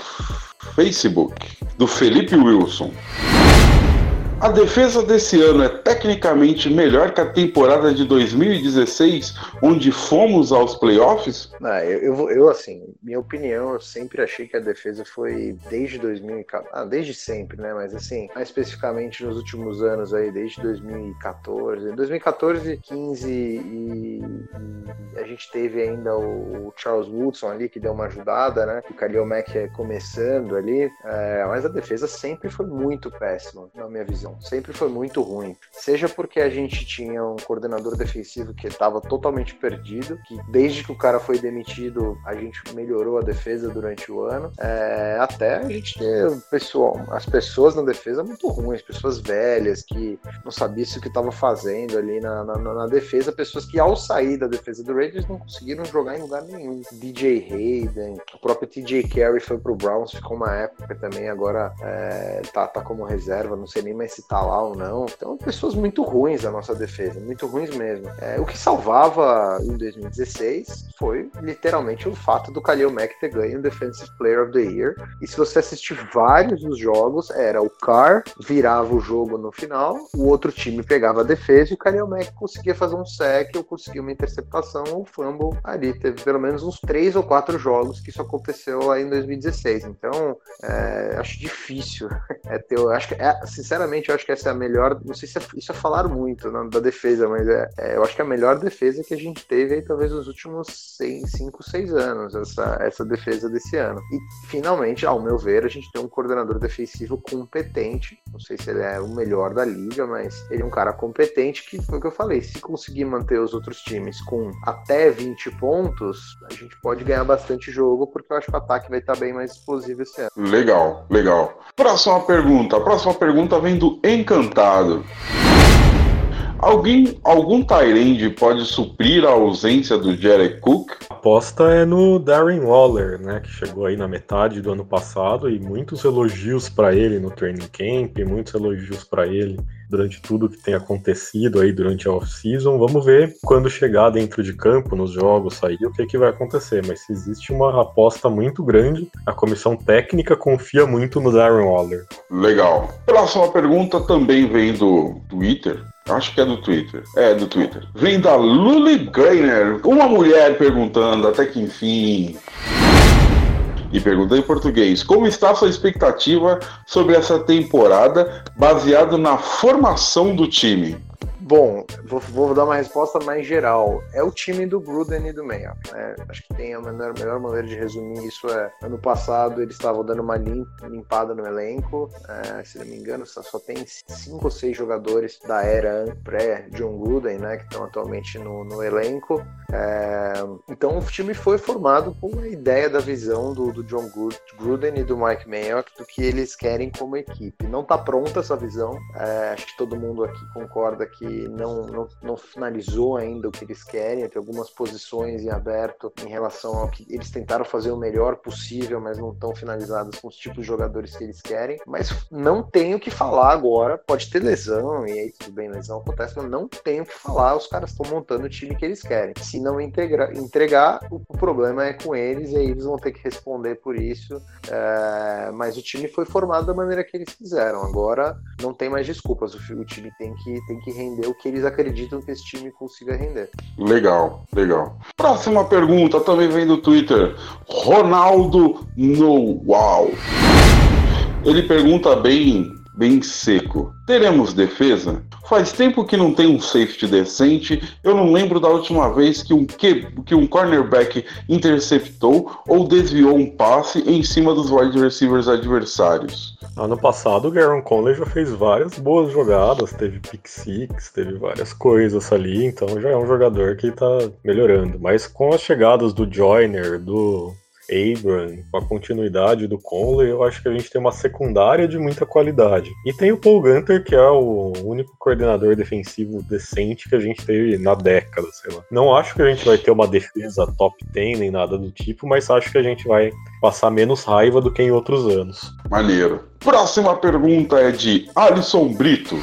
Facebook, do Felipe Wilson. A defesa desse ano é tecnicamente melhor que a temporada de 2016, onde fomos aos playoffs? Não, eu, eu, eu, assim, minha opinião, eu sempre achei que a defesa foi desde 2014, ah, desde sempre, né? Mas assim, mais especificamente nos últimos anos aí, desde 2014, 2014, 15 e, e a gente teve ainda o, o, Charles Woodson ali que deu uma ajudada, né? O Khalil Mack começando ali, é, mas a defesa sempre foi muito péssima, na minha visão sempre foi muito ruim. Seja porque a gente tinha um coordenador defensivo que estava totalmente perdido, que desde que o cara foi demitido, a gente melhorou a defesa durante o ano, é, até a gente ter pessoal, as pessoas na defesa muito ruins, pessoas velhas que não sabiam o que estava fazendo ali na, na, na, defesa, pessoas que ao sair da defesa do Raiders não conseguiram jogar em lugar nenhum. DJ Hayden, o próprio TJ Carey foi pro Browns, ficou uma época também, agora é, tá, tá como reserva, não sei nem mais se tá lá ou não. Então, pessoas muito ruins da nossa defesa, muito ruins mesmo. É, o que salvava em 2016 foi literalmente o fato do Khalil Mack ter ganho o Defensive Player of the Year. E se você assistir vários dos jogos, era o Carr virava o jogo no final, o outro time pegava a defesa e o Khalil Mack conseguia fazer um sec ou conseguia uma interceptação ou fumble ali. Teve pelo menos uns três ou quatro jogos que isso aconteceu lá em 2016. Então, é, acho difícil. É ter, acho que, é, sinceramente, eu acho que essa é a melhor. Não sei se é, isso é falar muito né, da defesa, mas é, é, eu acho que é a melhor defesa que a gente teve aí, talvez nos últimos 5, 6 anos, essa, essa defesa desse ano. E finalmente, ao meu ver, a gente tem um coordenador defensivo competente. Não sei se ele é o melhor da liga, mas ele é um cara competente que foi o que eu falei. Se conseguir manter os outros times com até 20 pontos, a gente pode ganhar bastante jogo, porque eu acho que o ataque vai estar bem mais explosivo esse ano. Legal, legal. Próxima pergunta. A próxima pergunta vem do Encantado. Alguém, algum Tyrande pode suprir a ausência do Jared Cook? A aposta é no Darren Waller, né, que chegou aí na metade do ano passado e muitos elogios para ele no training camp, muitos elogios para ele durante tudo que tem acontecido aí durante a off-season. Vamos ver quando chegar dentro de campo, nos jogos, sair, o que, que vai acontecer. Mas se existe uma aposta muito grande, a comissão técnica confia muito no Darren Waller. Legal. Próxima pergunta também vem do Twitter. Acho que é do Twitter. É, do Twitter. Vem da Luli Greiner, uma mulher perguntando até que enfim. E pergunta em português: Como está sua expectativa sobre essa temporada baseado na formação do time? Bom, vou, vou, dar uma resposta mais geral. É o time do Gruden e do Meia. Né? Acho que tem a melhor, melhor, maneira de resumir isso é ano passado eles estavam dando uma limpada no elenco. É, se não me engano, só, só, tem cinco ou seis jogadores da era pré-John Gruden, né? Que estão atualmente no, no elenco. É, então o time foi formado com a ideia da visão do, do John Gruden e do Mike Mayock do que eles querem como equipe. Não está pronta essa visão. É, acho que todo mundo aqui concorda que não, não, não finalizou ainda o que eles querem, tem algumas posições em aberto em relação ao que eles tentaram fazer o melhor possível, mas não estão finalizadas com os tipos de jogadores que eles querem. Mas não tenho o que falar agora, pode ter lesão, e aí tudo bem, lesão acontece, mas não tenho o que falar, os caras estão montando o time que eles querem. Se não integra, entregar, o, o, problema é com eles, e aí eles vão ter que responder por isso. É, mas o time foi formado da maneira que eles fizeram. Agora não tem mais desculpas, o, o time tem que, tem que render o que eles acreditam que esse time consiga render. Legal, legal. Próxima pergunta também vem do Twitter. Ronaldo no Wow. Ele pergunta bem, bem seco. Teremos defesa? Faz tempo que não tem um safety decente. Eu não lembro da última vez que um, que, que um cornerback interceptou ou desviou um passe em cima dos wide receivers adversários. Ano passado, o Garon Conley já fez várias boas jogadas, teve pick six, teve várias coisas ali, então já é um jogador que tá melhorando. Mas com as chegadas do Joyner, do Abram, com a continuidade do Conley, eu acho que a gente tem uma secundária de muita qualidade. E tem o Paul Gunter, que é o único coordenador defensivo decente que a gente teve na década, sei lá. Não acho que a gente vai ter uma defesa top 10 nem nada do tipo, mas acho que a gente vai passar menos raiva do que em outros anos. Maneiro. Próxima pergunta é de Alisson Brito.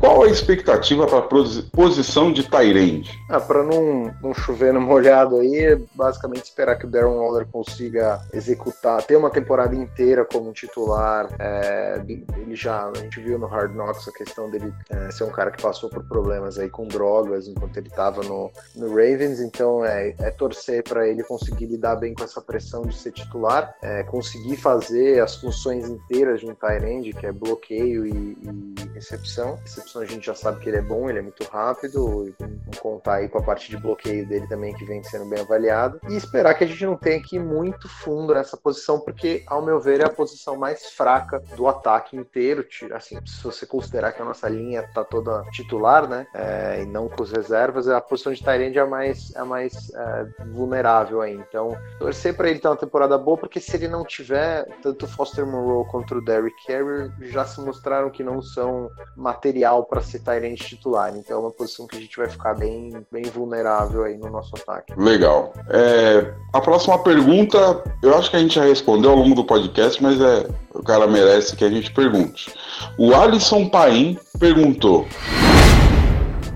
Qual a expectativa para a posição de Tyrande? Ah, para não, não chover no molhado aí, basicamente esperar que o Darren Waller consiga executar, ter uma temporada inteira como titular. É, ele já, a gente viu no Hard Knocks a questão dele é, ser um cara que passou por problemas aí com drogas enquanto ele estava no, no Ravens, então é, é torcer para ele conseguir lidar bem com essa pressão de ser titular, é, conseguir fazer as funções inteiras de um Tyrande, que é bloqueio e, e recepção. recepção a gente já sabe que ele é bom, ele é muito rápido, e contar aí com a parte de bloqueio dele também que vem sendo bem avaliado. E esperar que a gente não tenha que ir muito fundo nessa posição, porque, ao meu ver, é a posição mais fraca do ataque inteiro. Assim, se você considerar que a nossa linha tá toda titular, né? É, e não com as reservas, a posição de Tyrande é a mais, é mais é, vulnerável aí. Então, torcer para ele ter uma temporada boa, porque se ele não tiver, tanto Foster Monroe quanto o Derrick Carrier já se mostraram que não são material para ser Tyrande titular. Então é uma posição que a gente vai ficar bem, bem vulnerável aí no nosso ataque. Legal. É, a próxima pergunta, eu acho que a gente já respondeu ao longo do podcast, mas é, o cara merece que a gente pergunte. O Alisson Paim perguntou: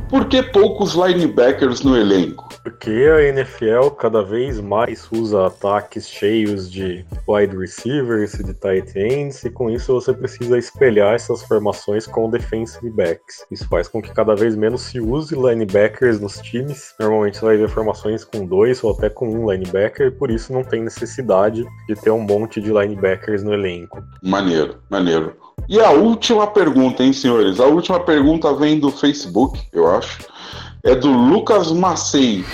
Por que poucos linebackers no elenco? Porque a NFL cada vez mais usa ataques cheios de wide receivers, de tight ends, e com isso você precisa espelhar essas formações com defensive backs. Isso faz com que cada vez menos se use linebackers nos times. Normalmente você vai ver formações com dois ou até com um linebacker, e por isso não tem necessidade de ter um monte de linebackers no elenco. Maneiro, maneiro. E a última pergunta, hein, senhores? A última pergunta vem do Facebook, eu acho é do Lucas Macei.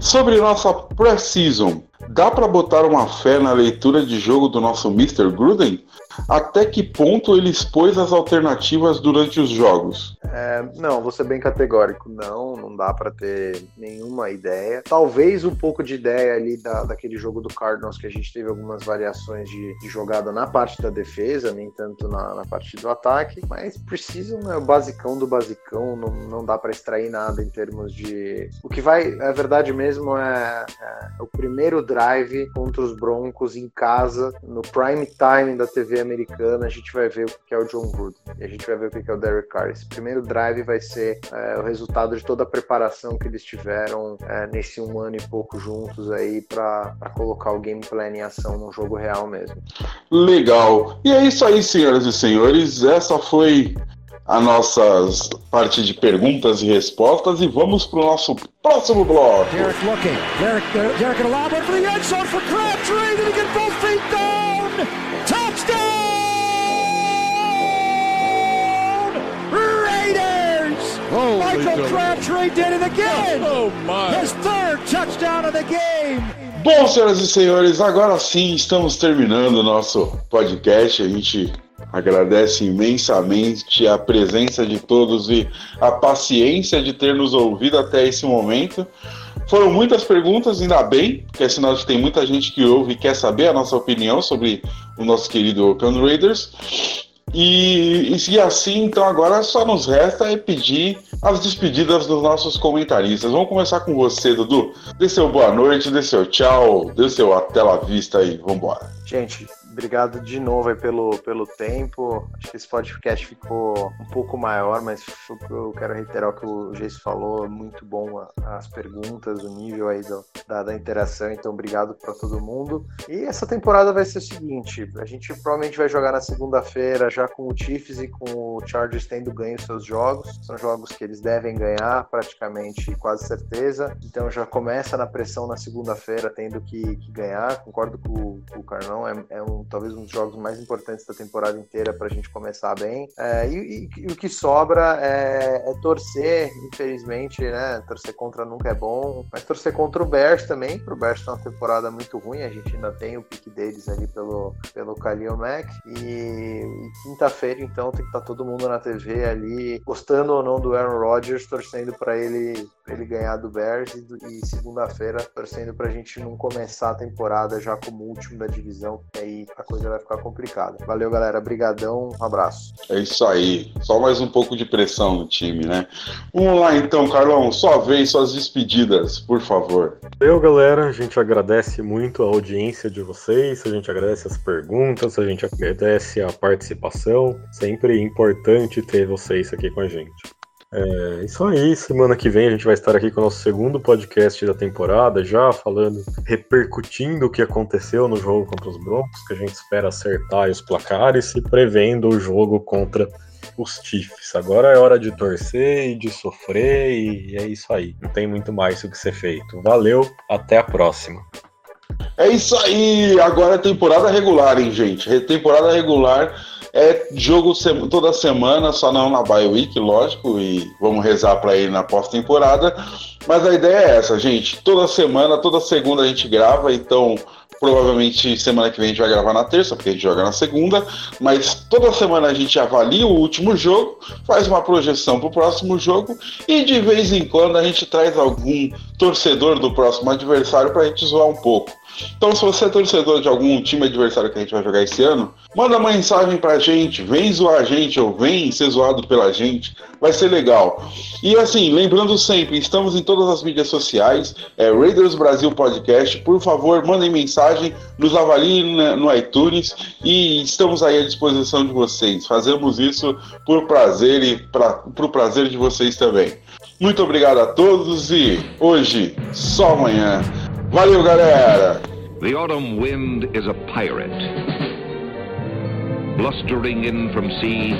Sobre nossa pré-season, dá para botar uma fé na leitura de jogo do nosso Mr. Gruden? Até que ponto ele expôs as alternativas durante os jogos? É, não, vou ser bem categórico. Não, não dá para ter nenhuma ideia. Talvez um pouco de ideia ali da, daquele jogo do Cardinals que a gente teve algumas variações de, de jogada na parte da defesa, nem tanto na, na parte do ataque, mas precisam, né, o basicão do basicão, não, não dá para extrair nada em termos de. O que vai, a verdade mesmo, é, é o primeiro drive contra os Broncos em casa, no prime time da TV americana, a gente vai ver o que é o John Gruden e a gente vai ver o que é o Derek Carr. Esse primeiro drive vai ser é, o resultado de toda a preparação que eles tiveram é, nesse um ano e pouco juntos aí para colocar o game plan em ação no jogo real mesmo. Legal. E é isso aí, senhoras e senhores. Essa foi a nossa parte de perguntas e respostas e vamos para o nosso próximo bloco. Derek looking. Derek, Derek, Derek Michael Crabtree did it again. Oh, my. His third touchdown of the game. Bom, senhoras e senhores, agora sim estamos terminando o nosso podcast. A gente agradece imensamente a presença de todos e a paciência de ter nos ouvido até esse momento. Foram muitas perguntas, ainda bem, porque é sinal de que tem muita gente que ouve e quer saber a nossa opinião sobre o nosso querido Oakland Raiders. E, e, assim, então agora só nos resta é pedir as despedidas dos nossos comentaristas. Vamos começar com você, Dudu. Dê seu boa noite, dê seu tchau, dê seu até la vista e vambora. Gente, Obrigado de novo aí pelo, pelo tempo. Acho que esse podcast ficou um pouco maior, mas eu quero reiterar o que o Geice falou. Muito bom as perguntas, o nível aí do, da, da interação. Então, obrigado para todo mundo. E essa temporada vai ser o seguinte: a gente provavelmente vai jogar na segunda-feira já com o Chiefs e com o Chargers tendo ganho seus jogos. São jogos que eles devem ganhar, praticamente quase certeza. Então já começa na pressão na segunda-feira, tendo que, que, ganhar. Concordo com, com o Carlão, é, é um talvez um dos jogos mais importantes da temporada inteira para a gente começar bem. É, e, e, e, o que sobra é, é, torcer, infelizmente, né? Torcer contra nunca é bom, mas torcer contra o Bears também, para o Bears tá uma temporada muito ruim, a gente ainda tem o pique deles ali pelo, pelo Khalil Mack. E, e quinta-feira, então, tem que estar tá todo mundo na TV ali, gostando ou não do Aaron Rodgers, torcendo para ele, ele ganhar do Bears e, e segunda-feira torcendo para a gente não começar a temporada já como último da divisão, aí a coisa vai ficar complicada. Valeu, galera. Brigadão. Um abraço. É isso aí. Só mais um pouco de pressão no time, né? Vamos lá então, Carlão. Só vez suas despedidas, por favor. Valeu, galera. A gente agradece muito a audiência de vocês, a gente agradece as perguntas, a gente agradece a participação. Sempre importante ter vocês aqui com a gente. É isso aí, semana que vem a gente vai estar aqui com o nosso segundo podcast da temporada, já falando, repercutindo o que aconteceu no jogo contra os Broncos, que a gente espera acertar os placares e prevendo o jogo contra os Chiefs. Agora é hora de torcer e de sofrer e é isso aí. Não tem muito mais o que ser feito. Valeu, até a próxima. É isso aí, agora é temporada regular, hein, gente? Temporada regular é jogo toda semana, só não na bye week, lógico, e vamos rezar para ele na pós-temporada. Mas a ideia é essa, gente. Toda semana, toda segunda a gente grava, então provavelmente semana que vem a gente vai gravar na terça, porque a gente joga na segunda, mas toda semana a gente avalia o último jogo, faz uma projeção para o próximo jogo e de vez em quando a gente traz algum torcedor do próximo adversário para a gente zoar um pouco. Então, se você é torcedor de algum time adversário que a gente vai jogar esse ano, manda uma mensagem pra gente, vem zoar a gente ou vem ser zoado pela gente, vai ser legal. E assim, lembrando sempre, estamos em todas as mídias sociais, é Raiders Brasil Podcast, por favor, mandem mensagem, nos avaliem no iTunes e estamos aí à disposição de vocês. Fazemos isso por prazer e para o prazer de vocês também. Muito obrigado a todos e hoje, só amanhã. Valeu, galera! The autumn wind is a pirate, blustering in from sea.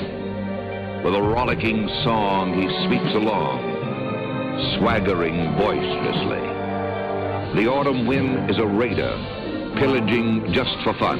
With a rollicking song, he sweeps along, swaggering boisterously. The autumn wind is a raider, pillaging just for fun.